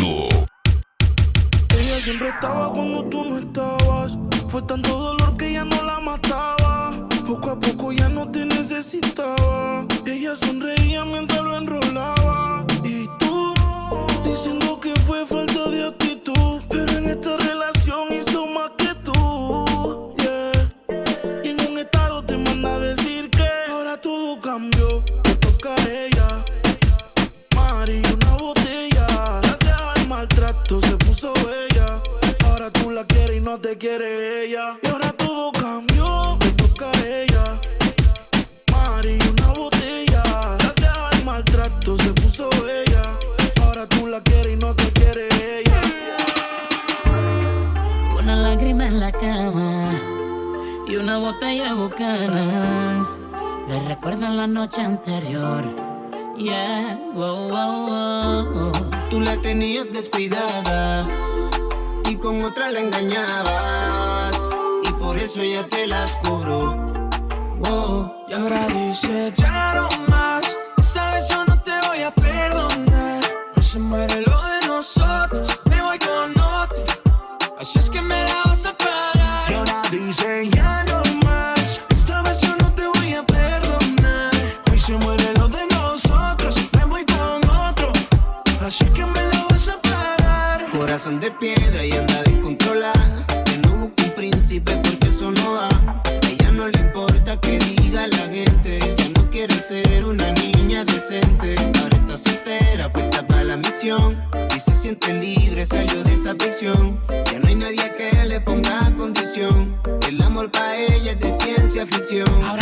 Ella siempre estaba cuando tú no estabas. Fue tanto dolor que ya no la mataba. Poco a poco ya no te necesitaba. Ella sonreía mientras lo enrolaba en la noche anterior. Yeah, oh, oh, oh. Tú la tenías descuidada y con otra la engañabas. Y por eso ella te las cobró. Wow. Y ahora dice ya no más. Sabes, yo no te voy a perdonar. No se muere lo de nosotros. Me voy con otro. Así es que me perfection. Ahora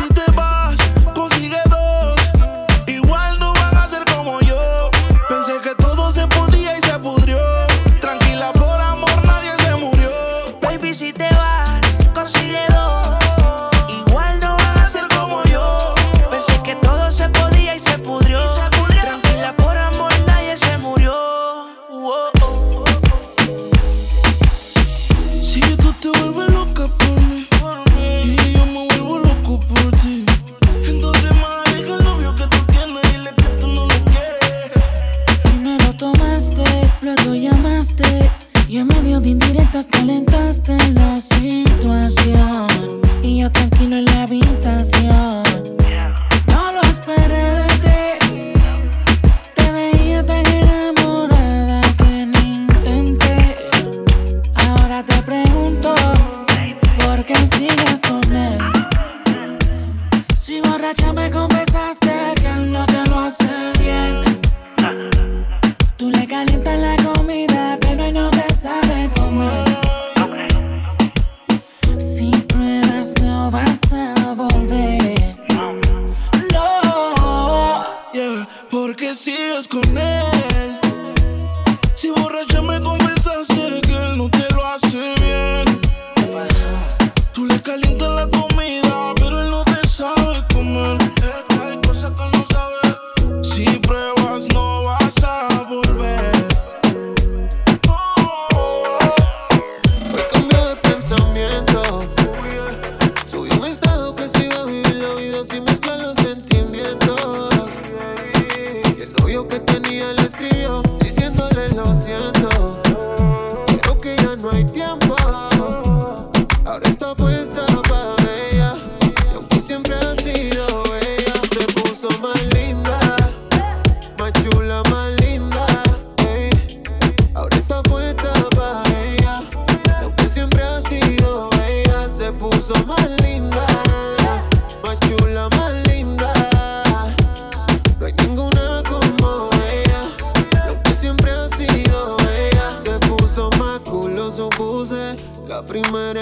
you tú te vuelves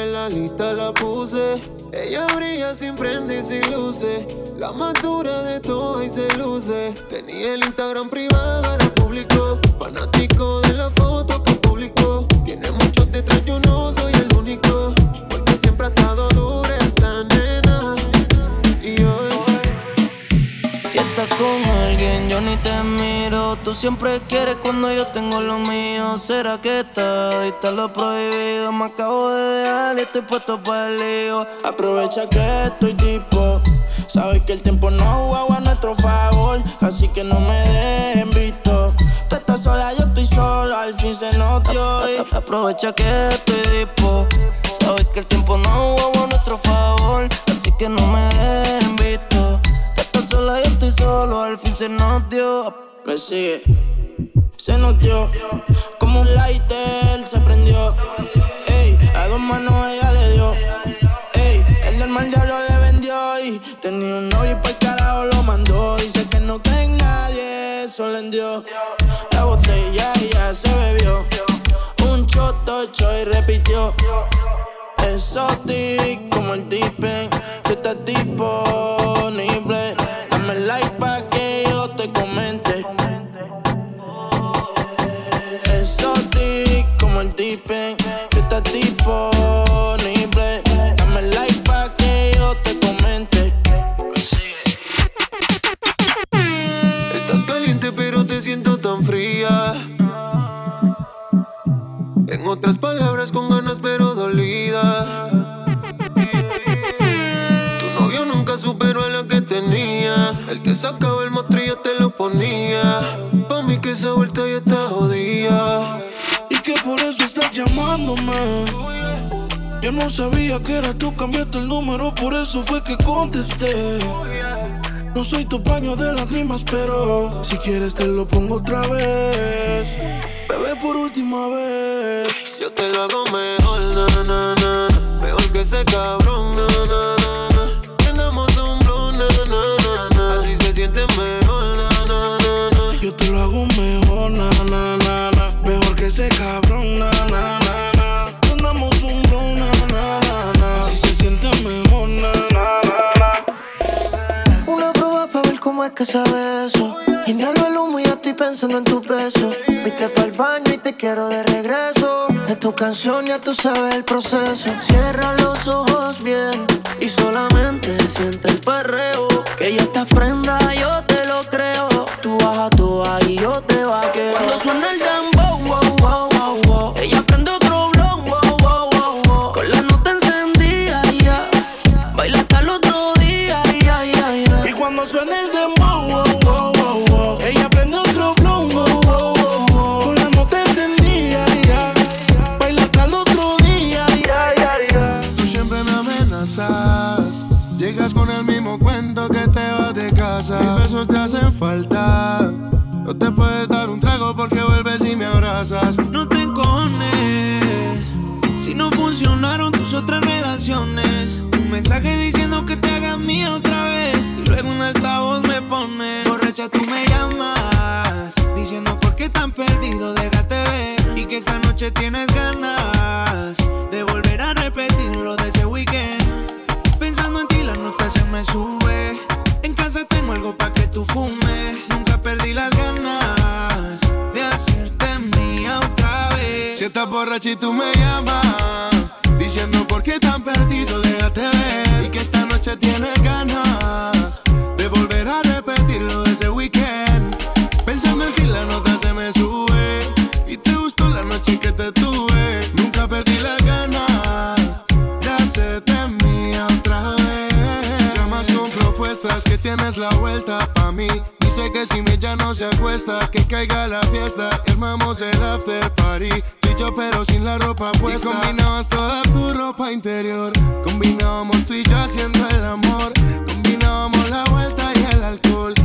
en la lista la puse. Ella brilla sin prende y sin luces. La más dura de todo y se luce. Tenía el Instagram privado, era público. Fanático de la foto que publicó. Tiene muchos detrás, yo no soy el único. Porque siempre ha estado dura estás con alguien, yo ni te miro. Tú siempre quieres cuando yo tengo lo mío. ¿Será que está dista lo prohibido? Me acabo de dejar y estoy puesto para el lío. Aprovecha que estoy tipo. Sabes que el tiempo no juega a nuestro favor. Así que no me dejen visto. Tú estás sola, yo estoy solo. Al fin se nos dio. y Aprovecha que estoy tipo. Sabes que el tiempo no juega a nuestro favor. Así que no me dejen se nos. Me sigue. Se nos. Como un lighter se prendió. Ey, a dos manos ella le dio. Ey, el del mal diablo le vendió. Y tenía un novio y por carajo lo mandó. Dice que no ten nadie, eso le dio. La botella ya se bebió. Un choto y repitió. Exotic como el tipen. Si estás disponible, dame like pa' disponible, dame like pa' que yo te comente. Estás caliente pero te siento tan fría. En otras palabras, con ganas pero dolida. Tu novio nunca superó a la que tenía. Él te sacaba el mostrillo, te lo ponía. Pa' mí que esa vuelta ya está jodida. Y que por eso estás llamándome. Yo no sabía que era tú, cambiaste el número, por eso fue que contesté. No soy tu paño de lágrimas, pero si quieres te lo pongo otra vez. Bebé, por última vez. Yo te lo hago mejor, na, na, na. Mejor que ese cabrón, na, na, na, na. Prendamos un blue, na, na, na, na. Así se siente mejor, na, na, na, na. Yo te lo hago mejor, que sabe eso. Inhalo el humo y ya estoy pensando en tu beso. Fuiste para el baño y te quiero de regreso. Es tu canción, ya tú sabes el proceso. Cierra los ojos bien y solamente siente el perreo. Que ya estás prenda, casa. Mis besos te hacen falta. No te puedes dar un trago porque vuelves y me abrazas. No te encojones si no funcionaron tus otras relaciones. Un mensaje diciendo que te hagas mía otra vez. Y luego un altavoz me pone. Borracha, tú me llamas. Diciendo por qué tan perdido, déjate ver. Y que esa noche tienes ganas Y tú me llamas. Diciendo por qué tan perdido, déjate ver. Y que esta noche tienes se acuesta, que caiga la fiesta. y Armamos el after party. Tú y yo, pero sin la ropa puesta. Y combinabas toda tu ropa interior. Combinábamos tú y yo haciendo el amor. Combinábamos la vuelta y el alcohol.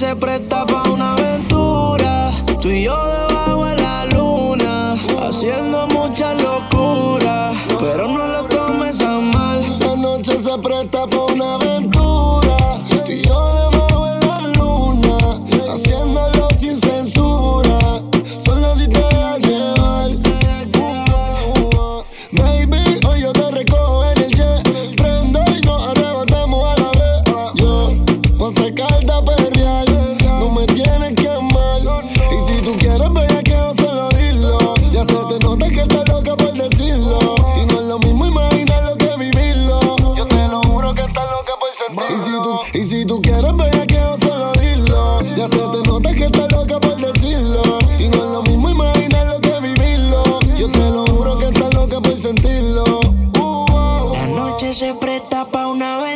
se presta para una aventura. Tú y yo debajo de la luna, haciendo mucha locura. Pero no lo tomes a mal. La noche se presta para una aventura. Tú y yo debajo de la luna, haciéndolo sin censura. Solo si te a llevar. Baby, hoy yo te recojo en el jet. Prende y nos arrebatamos a la vez. Yo voy a Uh, oh, La oh. noche se presta pa' una vez.